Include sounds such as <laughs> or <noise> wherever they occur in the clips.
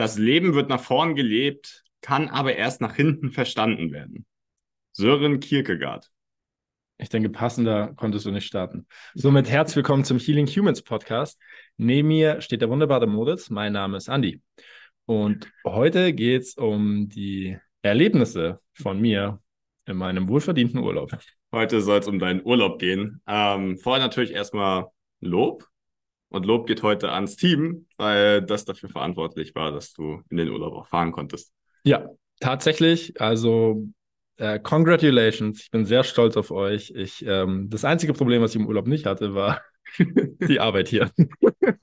Das Leben wird nach vorn gelebt, kann aber erst nach hinten verstanden werden. Sören Kierkegaard. Ich denke, passender konntest du nicht starten. Somit herzlich willkommen zum Healing Humans Podcast. Neben mir steht der wunderbare Moritz. Mein Name ist Andy. Und heute geht es um die Erlebnisse von mir in meinem wohlverdienten Urlaub. Heute soll es um deinen Urlaub gehen. Ähm, vorher natürlich erstmal Lob. Und Lob geht heute ans Team, weil das dafür verantwortlich war, dass du in den Urlaub auch fahren konntest. Ja, tatsächlich. Also äh, congratulations. Ich bin sehr stolz auf euch. Ich, ähm, das einzige Problem, was ich im Urlaub nicht hatte, war <laughs> die Arbeit hier. <laughs>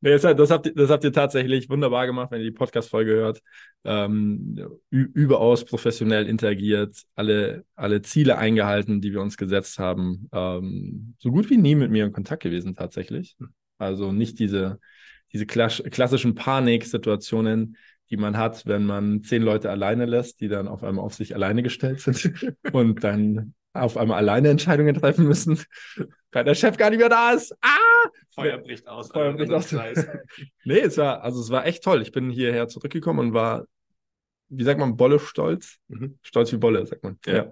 nee, das, habt, das habt ihr tatsächlich wunderbar gemacht, wenn ihr die Podcast-Folge hört. Ähm, überaus professionell interagiert, alle, alle Ziele eingehalten, die wir uns gesetzt haben. Ähm, so gut wie nie mit mir in Kontakt gewesen, tatsächlich. Also nicht diese, diese klassischen Paniksituationen, die man hat, wenn man zehn Leute alleine lässt, die dann auf einmal auf sich alleine gestellt sind <laughs> und dann auf einmal alleine Entscheidungen treffen müssen, weil der Chef gar nicht mehr da ist. Ah! Feuer bricht aus. Feuer bricht aus. <laughs> nee, es war, also es war echt toll. Ich bin hierher zurückgekommen und war, wie sagt man, Bolle stolz? Mhm. Stolz wie Bolle, sagt man. Ja. ja.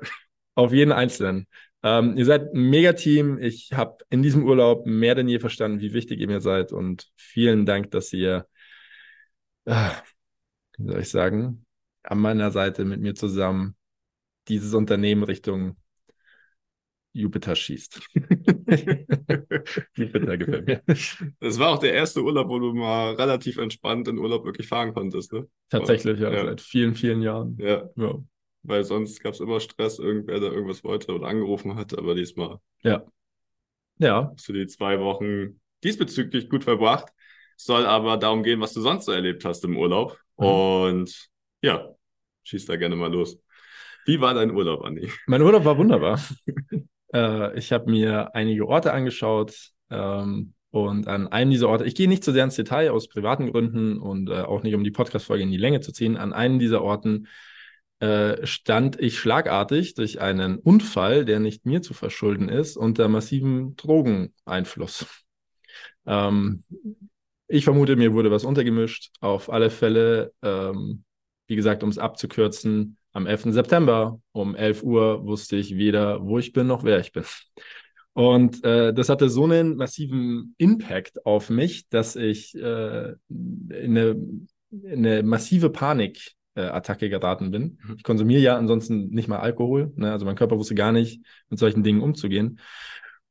Auf jeden Einzelnen. Ähm, ihr seid ein Mega-Team. Ich habe in diesem Urlaub mehr denn je verstanden, wie wichtig ihr mir seid. Und vielen Dank, dass ihr, äh, wie soll ich sagen, an meiner Seite mit mir zusammen dieses Unternehmen Richtung Jupiter schießt. <laughs> Jupiter gefällt mir. Das war auch der erste Urlaub, wo du mal relativ entspannt in Urlaub wirklich fahren konntest, ne? Tatsächlich, ja, ja. seit vielen, vielen Jahren. Ja. ja. Weil sonst gab es immer Stress, irgendwer, der irgendwas wollte oder angerufen hat, aber diesmal. Ja. Ja. Hast du die zwei Wochen diesbezüglich gut verbracht. Soll aber darum gehen, was du sonst so erlebt hast im Urlaub. Mhm. Und ja, schieß da gerne mal los. Wie war dein Urlaub, Andi? Mein Urlaub war wunderbar. <laughs> äh, ich habe mir einige Orte angeschaut ähm, und an einem dieser Orte, ich gehe nicht zu sehr ins Detail aus privaten Gründen und äh, auch nicht, um die Podcast-Folge in die Länge zu ziehen, an einem dieser Orten äh, stand ich schlagartig durch einen Unfall, der nicht mir zu verschulden ist, unter massivem Drogeneinfluss. Ähm, ich vermute, mir wurde was untergemischt. Auf alle Fälle, ähm, wie gesagt, um es abzukürzen, am 11. September um 11 Uhr wusste ich weder, wo ich bin, noch wer ich bin. Und äh, das hatte so einen massiven Impact auf mich, dass ich äh, in, eine, in eine massive Panik äh, Attacke geraten bin. Mhm. Ich konsumiere ja ansonsten nicht mal Alkohol. Ne? Also mein Körper wusste gar nicht, mit solchen Dingen umzugehen.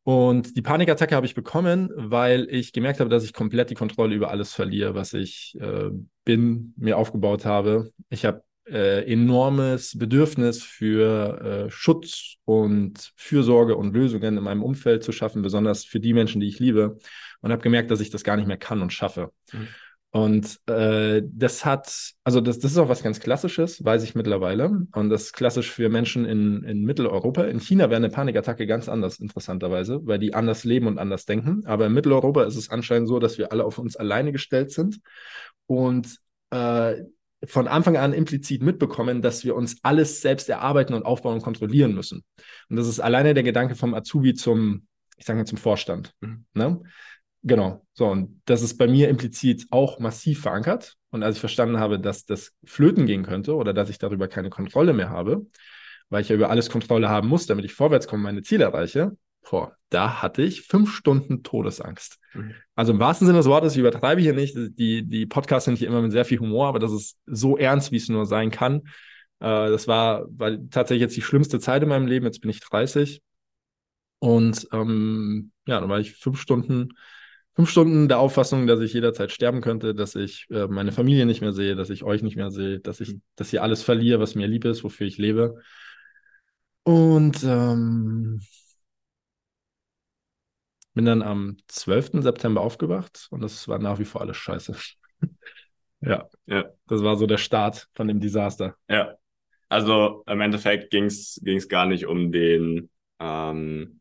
Und die Panikattacke habe ich bekommen, weil ich gemerkt habe, dass ich komplett die Kontrolle über alles verliere, was ich äh, bin, mir aufgebaut habe. Ich habe äh, enormes Bedürfnis für äh, Schutz und Fürsorge und Lösungen in meinem Umfeld zu schaffen, besonders für die Menschen, die ich liebe. Und habe gemerkt, dass ich das gar nicht mehr kann und schaffe. Mhm. Und äh, das hat, also das, das ist auch was ganz Klassisches, weiß ich mittlerweile. Und das ist klassisch für Menschen in, in Mitteleuropa. In China wäre eine Panikattacke ganz anders, interessanterweise, weil die anders leben und anders denken. Aber in Mitteleuropa ist es anscheinend so, dass wir alle auf uns alleine gestellt sind und äh, von Anfang an implizit mitbekommen, dass wir uns alles selbst erarbeiten und aufbauen und kontrollieren müssen. Und das ist alleine der Gedanke vom Azubi zum, ich sage mal, zum Vorstand. Mhm. Ne? Genau. So, und das ist bei mir implizit auch massiv verankert. Und als ich verstanden habe, dass das flöten gehen könnte oder dass ich darüber keine Kontrolle mehr habe, weil ich ja über alles Kontrolle haben muss, damit ich vorwärts komme, meine Ziele erreiche, boah, da hatte ich fünf Stunden Todesangst. Mhm. Also im wahrsten Sinne des Wortes, ich übertreibe hier nicht. Die, die Podcasts sind hier immer mit sehr viel Humor, aber das ist so ernst, wie es nur sein kann. Äh, das war, war tatsächlich jetzt die schlimmste Zeit in meinem Leben. Jetzt bin ich 30. Und ähm, ja, dann war ich fünf Stunden fünf Stunden der Auffassung, dass ich jederzeit sterben könnte, dass ich äh, meine Familie nicht mehr sehe, dass ich euch nicht mehr sehe, dass ich, dass ich alles verliere, was mir lieb ist, wofür ich lebe. Und ähm, bin dann am 12. September aufgewacht und das war nach wie vor alles scheiße. <laughs> ja, ja, das war so der Start von dem Desaster. Ja, also im Endeffekt ging es gar nicht um den ähm,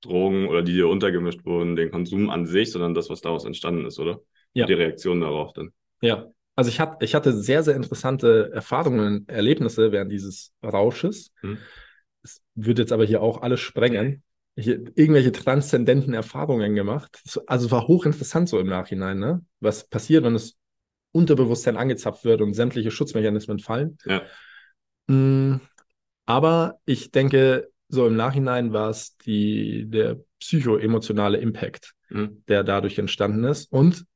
Drogen oder die dir untergemischt wurden, den Konsum an sich, sondern das, was daraus entstanden ist, oder? Ja. Und die Reaktion darauf dann. Ja, also ich, hat, ich hatte sehr, sehr interessante Erfahrungen, Erlebnisse während dieses Rausches. Hm. Es wird jetzt aber hier auch alles sprengen. Ich, irgendwelche transzendenten Erfahrungen gemacht. Also war hochinteressant so im Nachhinein, ne? Was passiert, wenn es Unterbewusstsein angezapft wird und sämtliche Schutzmechanismen fallen. Ja. Mm, Aber ich denke, so im Nachhinein war es die, der psychoemotionale Impact, Mhm. der dadurch entstanden ist. Und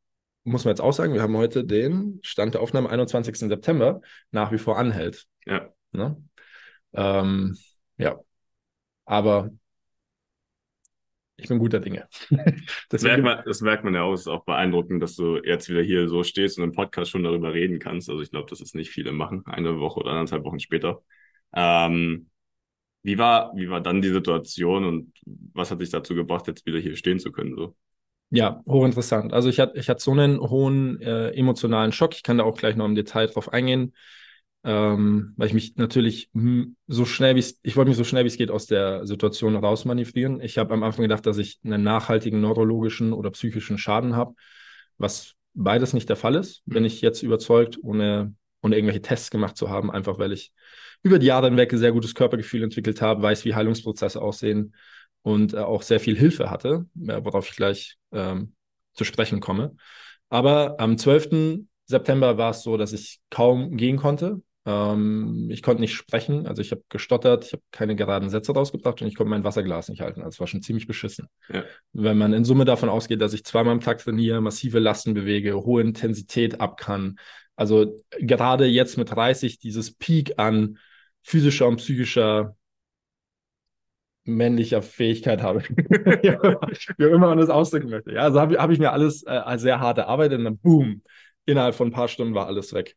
muss man jetzt auch sagen, wir haben heute den Stand der Aufnahme 21. September nach wie vor anhält. Ja. Ne? Ähm, ja. Aber ich bin guter Dinge. <laughs> Das merkt, man, das merkt man ja auch. Es ist auch beeindruckend, dass du jetzt wieder hier so stehst und im Podcast schon darüber reden kannst. Also ich glaube, das ist nicht viele machen, eine Woche oder anderthalb Wochen später. Ähm, wie war, wie war dann die Situation und was hat dich dazu gebracht, jetzt wieder hier stehen zu können? So? Ja, hochinteressant. Also ich hatte, ich hatte so einen hohen äh, emotionalen Schock. Ich kann da auch gleich noch im Detail drauf eingehen, ähm, weil ich mich natürlich so schnell wie es, ich wollte mich so schnell wie es geht aus der Situation rausmanövrieren. Ich habe am Anfang gedacht, dass ich einen nachhaltigen neurologischen oder psychischen Schaden habe, was beides nicht der Fall ist. Bin ich jetzt überzeugt, ohne, ohne irgendwelche Tests gemacht zu haben, einfach weil ich über die Jahre hinweg ein sehr gutes Körpergefühl entwickelt habe, weiß, wie Heilungsprozesse aussehen und äh, auch sehr viel Hilfe hatte, äh, worauf ich gleich ähm, zu sprechen komme. Aber am 12. September war es so, dass ich kaum gehen konnte. Ähm, ich konnte nicht sprechen, also ich habe gestottert, ich habe keine geraden Sätze rausgebracht und ich konnte mein Wasserglas nicht halten. Also es war schon ziemlich beschissen. Ja. Wenn man in Summe davon ausgeht, dass ich zweimal am Tag trainiere, massive Lasten bewege, hohe Intensität ab kann. Also gerade jetzt mit 30 dieses Peak an physischer und psychischer männlicher Fähigkeit habe. <laughs> wie auch immer man das ausdrücken möchte. Ja, also habe hab ich mir alles äh, sehr hart erarbeitet und dann boom, innerhalb von ein paar Stunden war alles weg.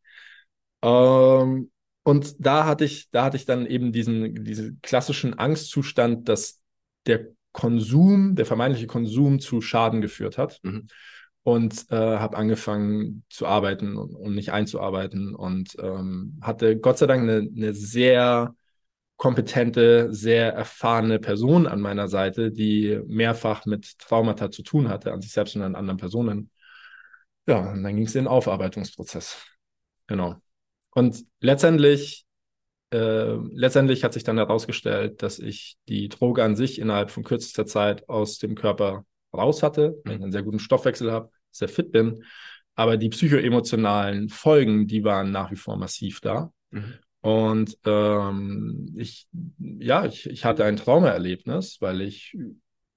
Ähm, und da hatte ich, da hatte ich dann eben diesen, diesen klassischen Angstzustand, dass der Konsum, der vermeintliche Konsum zu Schaden geführt hat. Mhm. Und äh, habe angefangen zu arbeiten und, und nicht einzuarbeiten und ähm, hatte Gott sei Dank eine, eine sehr kompetente, sehr erfahrene Person an meiner Seite, die mehrfach mit Traumata zu tun hatte, an sich selbst und an anderen Personen. Ja, und dann ging es in den Aufarbeitungsprozess. Genau. Und letztendlich, äh, letztendlich hat sich dann herausgestellt, dass ich die Droge an sich innerhalb von kürzester Zeit aus dem Körper raus hatte, weil ich einen sehr guten Stoffwechsel habe, sehr fit bin. Aber die psychoemotionalen Folgen, die waren nach wie vor massiv da. Mhm. Und ähm, ich, ja, ich, ich hatte ein Traumaerlebnis, weil ich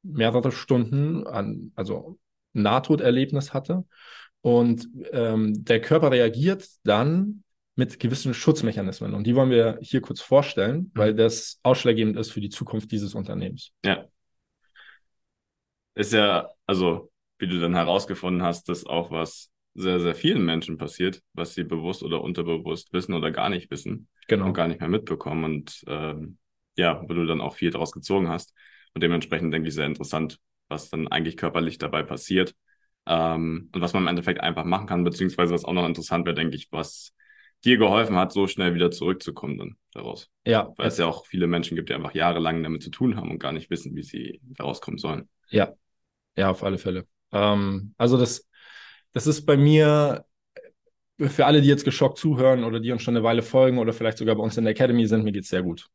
mehrere Stunden an, also Nahtoderlebnis hatte. Und ähm, der Körper reagiert dann mit gewissen Schutzmechanismen. Und die wollen wir hier kurz vorstellen, weil das ausschlaggebend ist für die Zukunft dieses Unternehmens. Ja. Ist ja, also, wie du dann herausgefunden hast, dass auch was sehr, sehr vielen Menschen passiert, was sie bewusst oder unterbewusst wissen oder gar nicht wissen Genau. und gar nicht mehr mitbekommen. Und ähm, ja, wo du dann auch viel daraus gezogen hast. Und dementsprechend denke ich sehr interessant, was dann eigentlich körperlich dabei passiert. Ähm, und was man im Endeffekt einfach machen kann, beziehungsweise was auch noch interessant wäre, denke ich, was dir geholfen hat, so schnell wieder zurückzukommen dann daraus. Ja, Weil es ja auch viele Menschen gibt, die einfach jahrelang damit zu tun haben und gar nicht wissen, wie sie daraus kommen sollen. Ja, ja, auf alle Fälle. Ähm, also das, das ist bei mir für alle, die jetzt geschockt zuhören oder die uns schon eine Weile folgen oder vielleicht sogar bei uns in der Academy sind, mir geht's sehr gut.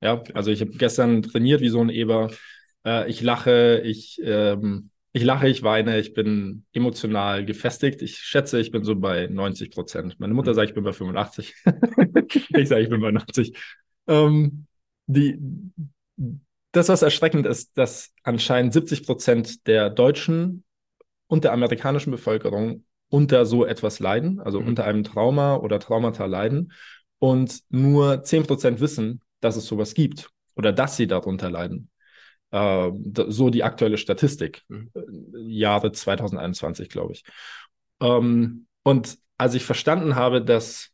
Ja, also ich habe gestern trainiert wie so ein Eber. Äh, ich lache, ich, ähm, ich lache, ich weine, ich bin emotional gefestigt. Ich schätze, ich bin so bei 90 Prozent. Meine Mutter sagt, ich bin bei 85. <laughs> ich sage, ich bin bei 90. Ähm, die, das, was erschreckend ist, dass anscheinend 70 Prozent der Deutschen und der amerikanischen Bevölkerung unter so etwas leiden, also Mhm. unter einem Trauma oder Traumata leiden und nur 10 Prozent wissen, dass es sowas gibt oder dass sie darunter leiden. Äh, so die aktuelle Statistik, Mhm. äh, Jahre 2021, glaube ich. Ähm, und als ich verstanden habe, dass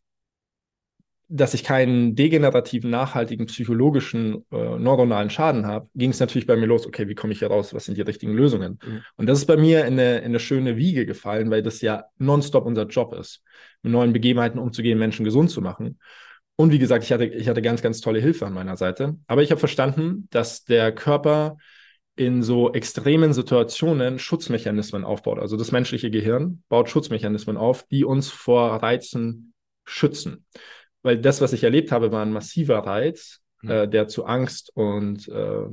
dass ich keinen degenerativen, nachhaltigen, psychologischen, äh, neuronalen Schaden habe, ging es natürlich bei mir los, okay, wie komme ich hier raus? Was sind die richtigen Lösungen? Mhm. Und das ist bei mir in eine, in eine schöne Wiege gefallen, weil das ja nonstop unser Job ist, mit neuen Begebenheiten umzugehen, Menschen gesund zu machen. Und wie gesagt, ich hatte, ich hatte ganz, ganz tolle Hilfe an meiner Seite. Aber ich habe verstanden, dass der Körper in so extremen Situationen Schutzmechanismen aufbaut. Also das menschliche Gehirn baut Schutzmechanismen auf, die uns vor Reizen schützen weil das, was ich erlebt habe, war ein massiver Reiz, Mhm. äh, der zu Angst und äh,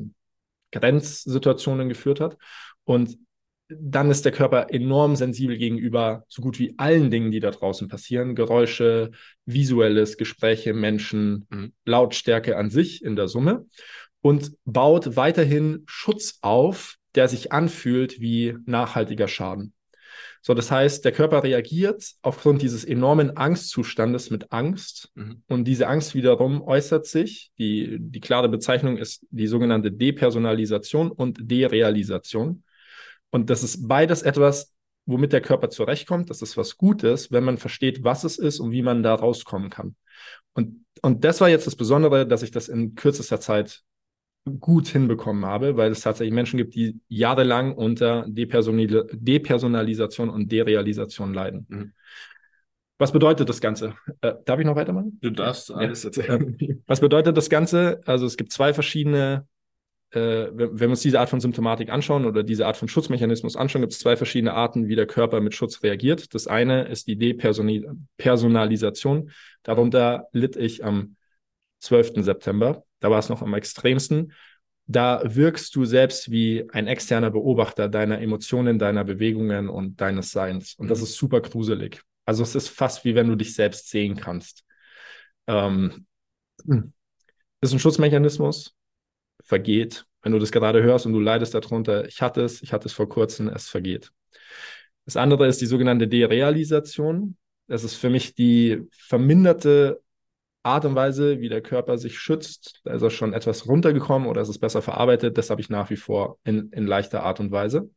Grenzsituationen geführt hat. Und dann ist der Körper enorm sensibel gegenüber so gut wie allen Dingen, die da draußen passieren. Geräusche, visuelles, Gespräche, Menschen, mhm. Lautstärke an sich in der Summe und baut weiterhin Schutz auf, der sich anfühlt wie nachhaltiger Schaden. So, das heißt, der Körper reagiert aufgrund dieses enormen Angstzustandes mit Angst. Mhm. Und diese Angst wiederum äußert sich, die, die klare Bezeichnung ist die sogenannte Depersonalisation und Derealisation. Und das ist beides etwas, womit der Körper zurechtkommt. Das ist was Gutes, wenn man versteht, was es ist und wie man da rauskommen kann. Und, und das war jetzt das Besondere, dass ich das in kürzester Zeit gut hinbekommen habe, weil es tatsächlich Menschen gibt, die jahrelang unter Depersonal Depersonalisation und Derealisation leiden. Mhm. Was bedeutet das Ganze? Äh, darf ich noch weitermachen? Du darfst alles erzählen. <laughs> Was bedeutet das Ganze? Also es gibt zwei verschiedene, äh, wenn wir uns diese Art von Symptomatik anschauen oder diese Art von Schutzmechanismus anschauen, gibt es zwei verschiedene Arten, wie der Körper mit Schutz reagiert. Das eine ist die Depersonalisation. Darunter litt ich am 12. September da war es noch am extremsten. Da wirkst du selbst wie ein externer Beobachter deiner Emotionen, deiner Bewegungen und deines Seins. Und das mhm. ist super gruselig. Also es ist fast wie wenn du dich selbst sehen kannst. Ähm, <clears throat> ist ein Schutzmechanismus, vergeht. Wenn du das gerade hörst und du leidest darunter, ich hatte es, ich hatte es vor kurzem, es vergeht. Das andere ist die sogenannte Derealisation. Das ist für mich die verminderte Art und Weise, wie der Körper sich schützt. Da ist er schon etwas runtergekommen oder ist es besser verarbeitet. Das habe ich nach wie vor in, in leichter Art und Weise.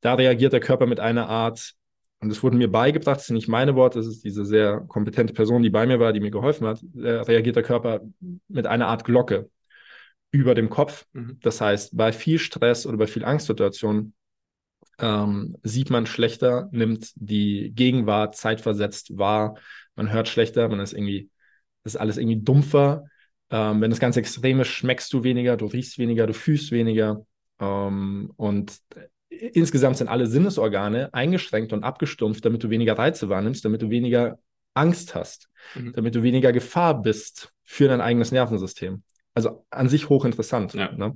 Da reagiert der Körper mit einer Art, und es wurde mir beigebracht, das sind nicht meine Worte, das ist diese sehr kompetente Person, die bei mir war, die mir geholfen hat, reagiert der Körper mit einer Art Glocke über dem Kopf. Mhm. Das heißt, bei viel Stress oder bei viel Angstsituationen ähm, sieht man schlechter, nimmt die Gegenwart zeitversetzt wahr, man hört schlechter, man ist irgendwie das ist alles irgendwie dumpfer. Ähm, wenn das ganz extrem ist, schmeckst du weniger, du riechst weniger, du fühlst weniger. Ähm, und insgesamt sind alle Sinnesorgane eingeschränkt und abgestumpft, damit du weniger Reize wahrnimmst, damit du weniger Angst hast, mhm. damit du weniger Gefahr bist für dein eigenes Nervensystem. Also an sich hochinteressant. Ja. Ne?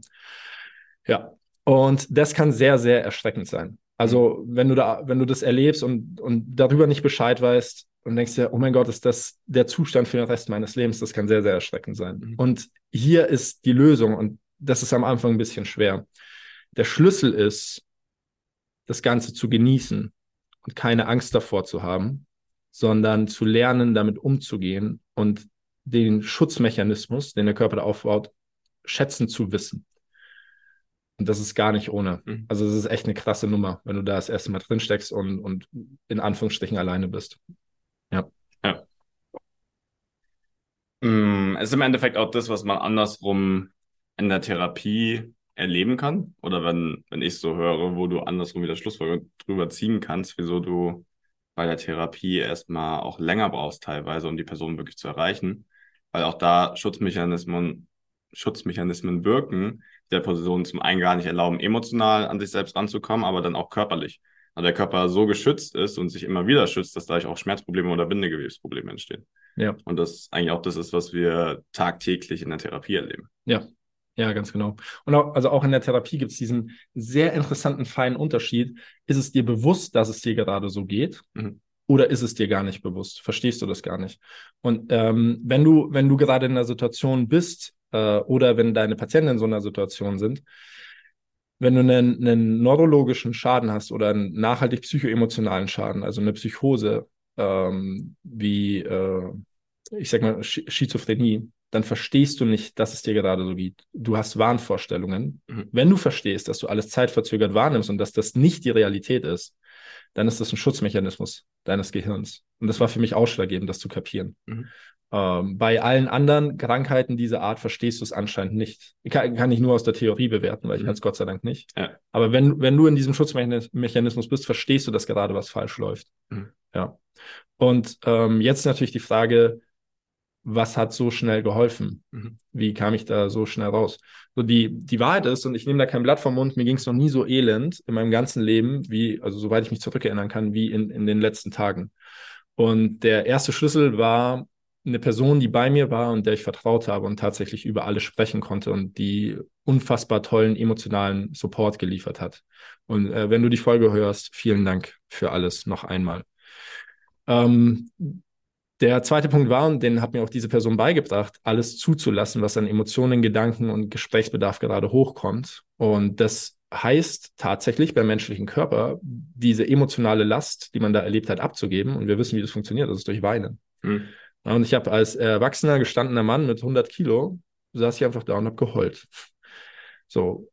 ja. Und das kann sehr, sehr erschreckend sein. Also, mhm. wenn du da, wenn du das erlebst und, und darüber nicht Bescheid weißt, und denkst dir, oh mein Gott, ist das der Zustand für den Rest meines Lebens? Das kann sehr, sehr erschreckend sein. Mhm. Und hier ist die Lösung und das ist am Anfang ein bisschen schwer. Der Schlüssel ist, das Ganze zu genießen und keine Angst davor zu haben, sondern zu lernen, damit umzugehen und den Schutzmechanismus, den der Körper da aufbaut, schätzen zu wissen. Und das ist gar nicht ohne. Mhm. Also es ist echt eine krasse Nummer, wenn du da das erste Mal drin steckst und, und in Anführungsstrichen alleine bist. Ja. Ja. Mm, es ist im Endeffekt auch das, was man andersrum in der Therapie erleben kann. Oder wenn, wenn ich so höre, wo du andersrum wieder Schlussfolgerungen drüber ziehen kannst, wieso du bei der Therapie erstmal auch länger brauchst teilweise, um die Person wirklich zu erreichen. Weil auch da Schutzmechanismen, Schutzmechanismen wirken, der Person zum einen gar nicht erlauben, emotional an sich selbst ranzukommen, aber dann auch körperlich weil der Körper so geschützt ist und sich immer wieder schützt, dass dadurch auch Schmerzprobleme oder Bindegewebsprobleme entstehen. Ja. Und das eigentlich auch das ist, was wir tagtäglich in der Therapie erleben. Ja. Ja, ganz genau. Und auch, also auch in der Therapie gibt es diesen sehr interessanten feinen Unterschied. Ist es dir bewusst, dass es dir gerade so geht? Mhm. Oder ist es dir gar nicht bewusst? Verstehst du das gar nicht? Und ähm, wenn du, wenn du gerade in einer Situation bist, äh, oder wenn deine Patienten in so einer Situation sind, wenn du einen, einen neurologischen Schaden hast oder einen nachhaltig psychoemotionalen Schaden, also eine Psychose, ähm, wie, äh, ich sag mal, Sch Schizophrenie, dann verstehst du nicht, dass es dir gerade so geht. Du hast Wahnvorstellungen. Mhm. Wenn du verstehst, dass du alles zeitverzögert wahrnimmst und dass das nicht die Realität ist, dann ist das ein Schutzmechanismus deines Gehirns. Und das war für mich ausschlaggebend, das zu kapieren. Mhm. Ähm, bei allen anderen Krankheiten dieser Art verstehst du es anscheinend nicht. Kann, kann ich nur aus der Theorie bewerten, weil ich mhm. kann es Gott sei Dank nicht. Ja. Aber wenn, wenn du in diesem Schutzmechanismus bist, verstehst du, dass gerade was falsch läuft. Mhm. Ja. Und ähm, jetzt natürlich die Frage, was hat so schnell geholfen? Mhm. Wie kam ich da so schnell raus? So die, die Wahrheit ist, und ich nehme da kein Blatt vom Mund, mir ging es noch nie so elend in meinem ganzen Leben, wie, also soweit ich mich zurückerinnern kann, wie in, in den letzten Tagen. Und der erste Schlüssel war eine Person, die bei mir war und der ich vertraut habe und tatsächlich über alles sprechen konnte und die unfassbar tollen emotionalen Support geliefert hat. Und äh, wenn du die Folge hörst, vielen Dank für alles noch einmal. Ähm, der zweite Punkt war, und den hat mir auch diese Person beigebracht, alles zuzulassen, was an Emotionen, Gedanken und Gesprächsbedarf gerade hochkommt. Und das heißt tatsächlich beim menschlichen Körper, diese emotionale Last, die man da erlebt hat, abzugeben. Und wir wissen, wie das funktioniert. Das ist durch Weinen. Mhm. Und ich habe als erwachsener, gestandener Mann mit 100 Kilo, saß ich einfach da und habe geheult. So,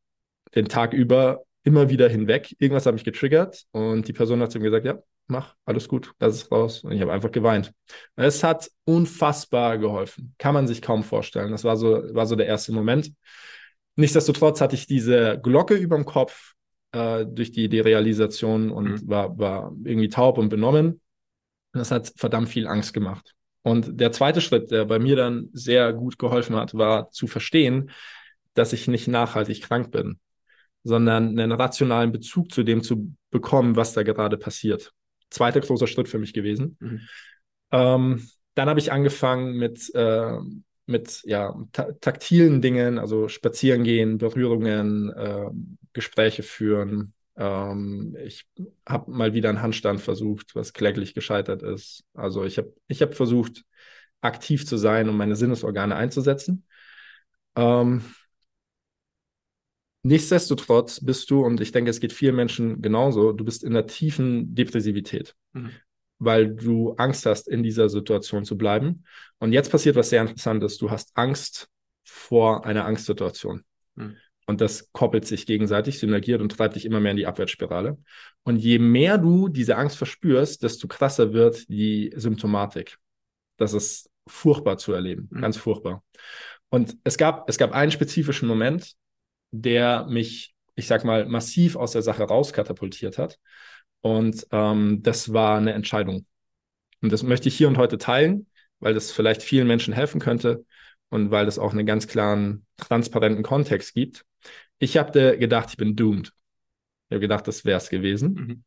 den Tag über immer wieder hinweg. Irgendwas hat mich getriggert und die Person hat zu mir gesagt, ja, mach, alles gut, lass es raus. Und ich habe einfach geweint. Es hat unfassbar geholfen. Kann man sich kaum vorstellen. Das war so, war so der erste Moment. Nichtsdestotrotz hatte ich diese Glocke über dem Kopf äh, durch die Derealisation und mhm. war, war irgendwie taub und benommen. Das hat verdammt viel Angst gemacht. Und der zweite Schritt, der bei mir dann sehr gut geholfen hat, war zu verstehen, dass ich nicht nachhaltig krank bin, sondern einen rationalen Bezug zu dem zu bekommen, was da gerade passiert zweiter großer Schritt für mich gewesen. Mhm. Ähm, dann habe ich angefangen mit, äh, mit ja, ta taktilen Dingen, also spazieren gehen, Berührungen, äh, Gespräche führen. Ähm, ich habe mal wieder einen Handstand versucht, was kläglich gescheitert ist. Also ich habe ich hab versucht, aktiv zu sein und meine Sinnesorgane einzusetzen. Ähm, Nichtsdestotrotz bist du, und ich denke, es geht vielen Menschen genauso, du bist in der tiefen Depressivität, mhm. weil du Angst hast, in dieser Situation zu bleiben. Und jetzt passiert was sehr Interessantes. Du hast Angst vor einer Angstsituation. Mhm. Und das koppelt sich gegenseitig, synergiert und treibt dich immer mehr in die Abwärtsspirale. Und je mehr du diese Angst verspürst, desto krasser wird die Symptomatik. Das ist furchtbar zu erleben, mhm. ganz furchtbar. Und es gab, es gab einen spezifischen Moment, der mich, ich sag mal, massiv aus der Sache rauskatapultiert hat. Und ähm, das war eine Entscheidung. Und das möchte ich hier und heute teilen, weil das vielleicht vielen Menschen helfen könnte und weil das auch einen ganz klaren, transparenten Kontext gibt. Ich habe gedacht, ich bin doomed. Ich habe gedacht, das wäre es gewesen. Mhm.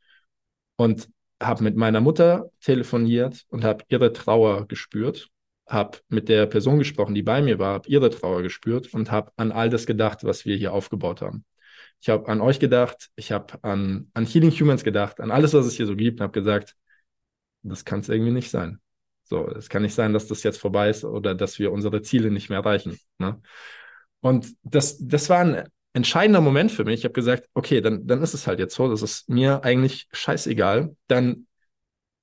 Und habe mit meiner Mutter telefoniert und habe ihre Trauer gespürt habe mit der Person gesprochen, die bei mir war, habe ihre Trauer gespürt und habe an all das gedacht, was wir hier aufgebaut haben. Ich habe an euch gedacht, ich habe an, an Healing Humans gedacht, an alles, was es hier so gibt und habe gesagt, das kann es irgendwie nicht sein. So, es kann nicht sein, dass das jetzt vorbei ist oder dass wir unsere Ziele nicht mehr erreichen. Ne? Und das, das war ein entscheidender Moment für mich. Ich habe gesagt, okay, dann, dann ist es halt jetzt so, das ist mir eigentlich scheißegal. Dann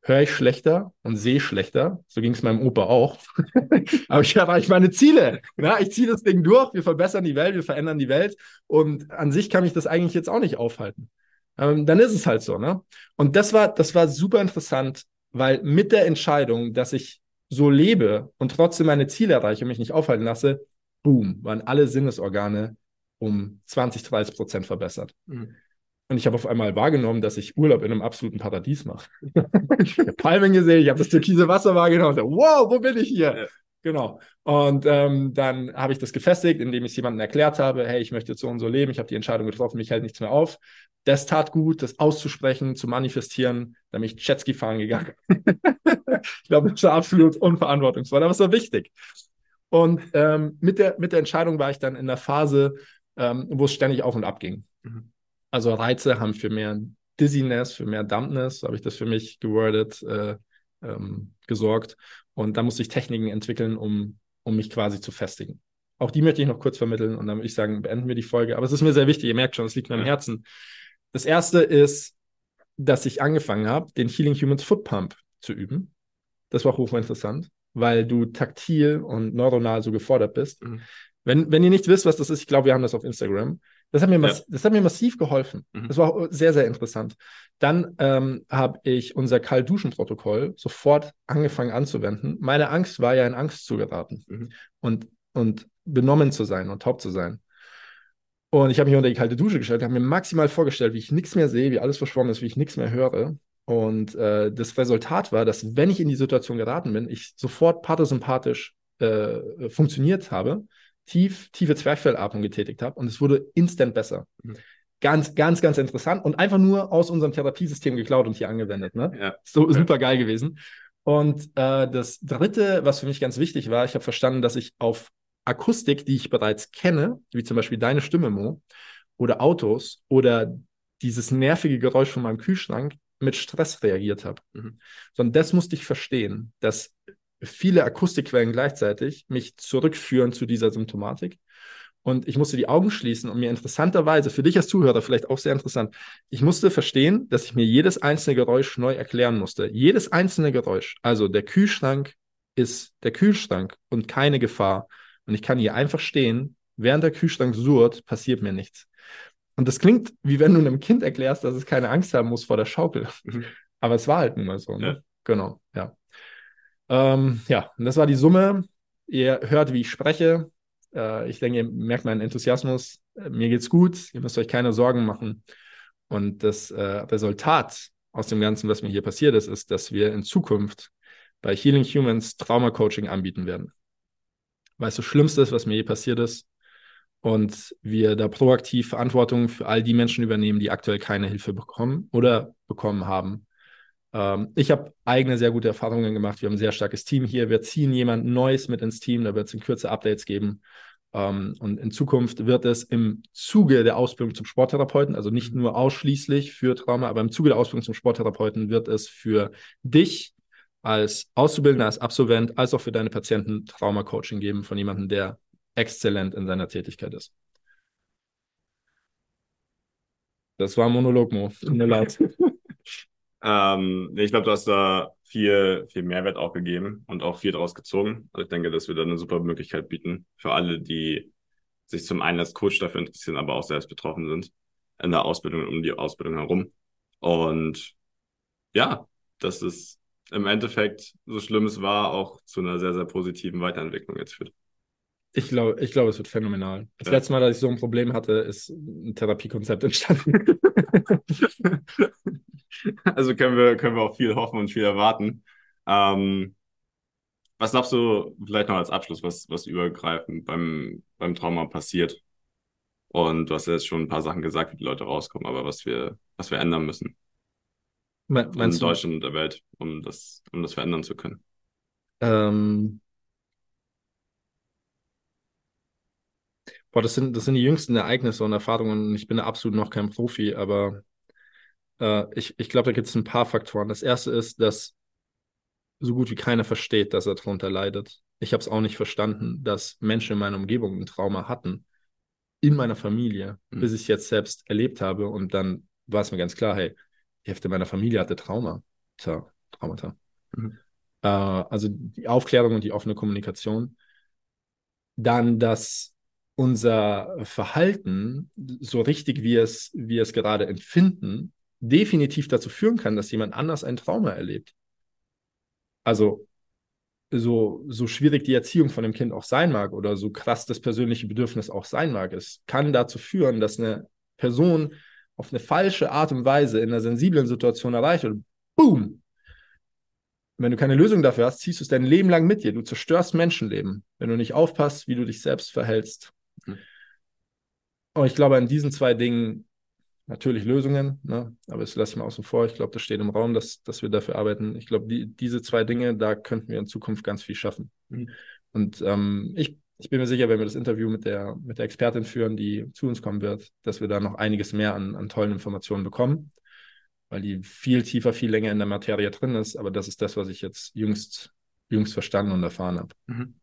höre ich schlechter und sehe schlechter. So ging es meinem Opa auch. <laughs> Aber ich erreiche meine Ziele. Ja, ich ziehe das Ding durch, wir verbessern die Welt, wir verändern die Welt. Und an sich kann ich das eigentlich jetzt auch nicht aufhalten. Ähm, dann ist es halt so. Ne? Und das war, das war super interessant, weil mit der Entscheidung, dass ich so lebe und trotzdem meine Ziele erreiche und mich nicht aufhalten lasse, boom, waren alle Sinnesorgane um 20, 30 Prozent verbessert. Mhm. Und ich habe auf einmal wahrgenommen, dass ich Urlaub in einem absoluten Paradies mache. <laughs> ich habe Palmen gesehen, ich habe das türkise Wasser wahrgenommen. Und so, wow, wo bin ich hier? Genau. Und ähm, dann habe ich das gefestigt, indem ich es jemandem erklärt habe, hey, ich möchte so und so leben, ich habe die Entscheidung getroffen, mich hält nichts mehr auf. Das tat gut, das auszusprechen, zu manifestieren. Dann bin ich Jetski fahren gegangen. <laughs> ich glaube, das war absolut unverantwortungsvoll, aber es war wichtig. Und ähm, mit, der, mit der Entscheidung war ich dann in der Phase, ähm, wo es ständig auf und ab ging. Mhm. Also Reize haben für mehr Dizziness, für mehr Dumpness, so habe ich das für mich gewordet, äh, ähm, gesorgt. Und da musste ich Techniken entwickeln, um, um mich quasi zu festigen. Auch die möchte ich noch kurz vermitteln und dann würde ich sagen, beenden wir die Folge. Aber es ist mir sehr wichtig, ihr merkt schon, es liegt mir am Herzen. Das erste ist, dass ich angefangen habe, den Healing Humans Foot Pump zu üben. Das war hochinteressant, weil du taktil und neuronal so gefordert bist. Mhm. Wenn, wenn ihr nicht wisst, was das ist, ich glaube, wir haben das auf Instagram. Das hat mir, ja. das hat mir massiv geholfen. Mhm. Das war sehr, sehr interessant. Dann ähm, habe ich unser Kalt-Duschen-Protokoll sofort angefangen anzuwenden. Meine Angst war ja in Angst zu geraten mhm. und, und benommen zu sein und taub zu sein. Und ich habe mich unter die kalte Dusche gestellt, habe mir maximal vorgestellt, wie ich nichts mehr sehe, wie alles verschwommen ist, wie ich nichts mehr höre. Und äh, das Resultat war, dass wenn ich in die Situation geraten bin, ich sofort parasympathisch äh, funktioniert habe tief, tiefe Zwerchfellatmung getätigt habe und es wurde instant besser. Mhm. Ganz, ganz, ganz interessant und einfach nur aus unserem Therapiesystem geklaut und hier angewendet. Ne? Ja. So super geil gewesen. Und äh, das Dritte, was für mich ganz wichtig war, ich habe verstanden, dass ich auf Akustik, die ich bereits kenne, wie zum Beispiel deine Stimme, Mo, oder Autos oder dieses nervige Geräusch von meinem Kühlschrank mit Stress reagiert habe. Mhm. Sondern das musste ich verstehen, dass viele Akustikquellen gleichzeitig mich zurückführen zu dieser Symptomatik. Und ich musste die Augen schließen und mir interessanterweise, für dich als Zuhörer vielleicht auch sehr interessant, ich musste verstehen, dass ich mir jedes einzelne Geräusch neu erklären musste. Jedes einzelne Geräusch. Also der Kühlschrank ist der Kühlschrank und keine Gefahr. Und ich kann hier einfach stehen, während der Kühlschrank surrt, passiert mir nichts. Und das klingt, wie wenn du einem Kind erklärst, dass es keine Angst haben muss vor der Schaukel. Mhm. Aber es war halt nun mal so. Ne? Ja. Genau, ja. Ähm, ja, und das war die Summe. Ihr hört, wie ich spreche. Äh, ich denke, ihr merkt meinen Enthusiasmus. Äh, mir geht's gut. Ihr müsst euch keine Sorgen machen. Und das äh, Resultat aus dem Ganzen, was mir hier passiert ist, ist, dass wir in Zukunft bei Healing Humans Trauma Coaching anbieten werden. Weil es das Schlimmste ist, was mir je passiert ist. Und wir da proaktiv Verantwortung für all die Menschen übernehmen, die aktuell keine Hilfe bekommen oder bekommen haben. Ähm, ich habe eigene sehr gute Erfahrungen gemacht. Wir haben ein sehr starkes Team hier. Wir ziehen jemand Neues mit ins Team. Da wird es in Kürze Updates geben. Ähm, und in Zukunft wird es im Zuge der Ausbildung zum Sporttherapeuten, also nicht nur ausschließlich für Trauma, aber im Zuge der Ausbildung zum Sporttherapeuten wird es für dich als Auszubildender, als Absolvent, als auch für deine Patienten Trauma-Coaching geben von jemandem, der exzellent in seiner Tätigkeit ist. Das war Monolog, Mo. Tut mir leid. <laughs> Ähm, ich glaube, du hast da viel, viel Mehrwert auch gegeben und auch viel daraus gezogen. Also ich denke, dass wir da eine super Möglichkeit bieten für alle, die sich zum einen als Coach dafür interessieren, aber auch selbst betroffen sind in der Ausbildung und um die Ausbildung herum. Und ja, dass es im Endeffekt, so schlimm es war, auch zu einer sehr, sehr positiven Weiterentwicklung jetzt führt. Ich glaube, ich glaube, es wird phänomenal. Das ja. letzte Mal, dass ich so ein Problem hatte, ist ein Therapiekonzept entstanden. <laughs> also können wir, können wir auch viel hoffen und viel erwarten. Ähm, was glaubst du, vielleicht noch als Abschluss, was, was übergreifend beim, beim Trauma passiert? Und du hast ja jetzt schon ein paar Sachen gesagt, wie die Leute rauskommen, aber was wir, was wir ändern müssen. Me in Deutschland und der Welt, um das, um das verändern zu können. Ähm, boah, das sind, das sind die jüngsten Ereignisse und Erfahrungen. Ich bin absolut noch kein Profi, aber äh, ich ich glaube, da gibt es ein paar Faktoren. Das erste ist, dass so gut wie keiner versteht, dass er darunter leidet. Ich habe es auch nicht verstanden, dass Menschen in meiner Umgebung ein Trauma hatten. In meiner Familie, mhm. bis ich es jetzt selbst erlebt habe. Und dann war es mir ganz klar, hey, die Hälfte meiner Familie hatte Trauma. Tja, Traumata. Mhm. Äh, also die Aufklärung und die offene Kommunikation. Dann, dass unser Verhalten, so richtig wie es, wir es gerade empfinden, definitiv dazu führen kann, dass jemand anders ein Trauma erlebt. Also so, so schwierig die Erziehung von dem Kind auch sein mag oder so krass das persönliche Bedürfnis auch sein mag, es kann dazu führen, dass eine Person auf eine falsche Art und Weise in einer sensiblen Situation erreicht und boom. Wenn du keine Lösung dafür hast, ziehst du es dein Leben lang mit dir. Du zerstörst Menschenleben, wenn du nicht aufpasst, wie du dich selbst verhältst. Mhm. Und ich glaube, an diesen zwei Dingen natürlich Lösungen, ne? aber das lasse ich mal außen vor. Ich glaube, das steht im Raum, dass, dass wir dafür arbeiten. Ich glaube, die, diese zwei Dinge, da könnten wir in Zukunft ganz viel schaffen. Mhm. Und ähm, ich, ich bin mir sicher, wenn wir das Interview mit der, mit der Expertin führen, die zu uns kommen wird, dass wir da noch einiges mehr an, an tollen Informationen bekommen, weil die viel tiefer, viel länger in der Materie drin ist. Aber das ist das, was ich jetzt jüngst, jüngst verstanden und erfahren habe. Mhm.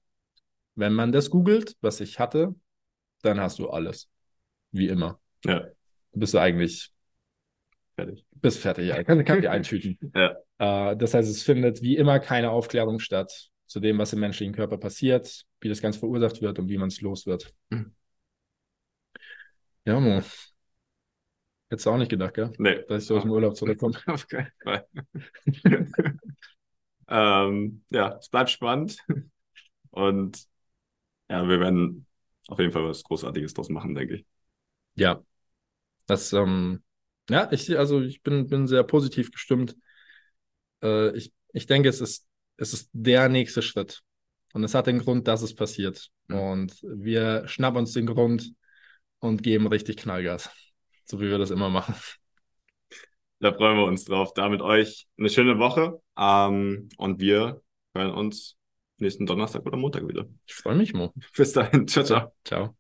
Wenn man das googelt, was ich hatte, dann hast du alles. Wie immer. Ja bist du eigentlich fertig. Bist fertig, ja. Kann, kann dir eintüten. <laughs> ja. Äh, das heißt, es findet wie immer keine Aufklärung statt zu dem, was im menschlichen Körper passiert, wie das Ganze verursacht wird und wie man es los wird. Mhm. Ja, Mo. Hättest du auch nicht gedacht, gell? Nee. Dass ich so aus dem Urlaub zurückkomme. Auf keinen Fall. ähm, ja, es bleibt spannend. Und ja, wir werden auf jeden Fall was Großartiges draus machen, denke ich. Ja, das, ähm, ja, ich, also ich bin, bin sehr positiv gestimmt. Äh, ich, ich denke, es ist, es ist der nächste Schritt. Und es hat den Grund, dass es passiert. Mhm. Und wir schnappen uns den Grund und geben richtig Knallgas. So wie wir das immer machen. Da freuen wir uns drauf. Da mit euch eine schöne Woche. Ähm, und wir hören uns nächsten Donnerstag oder Montag wieder. Ich freue mich, Mo. Bis dahin. Ciao, ciao. Ciao.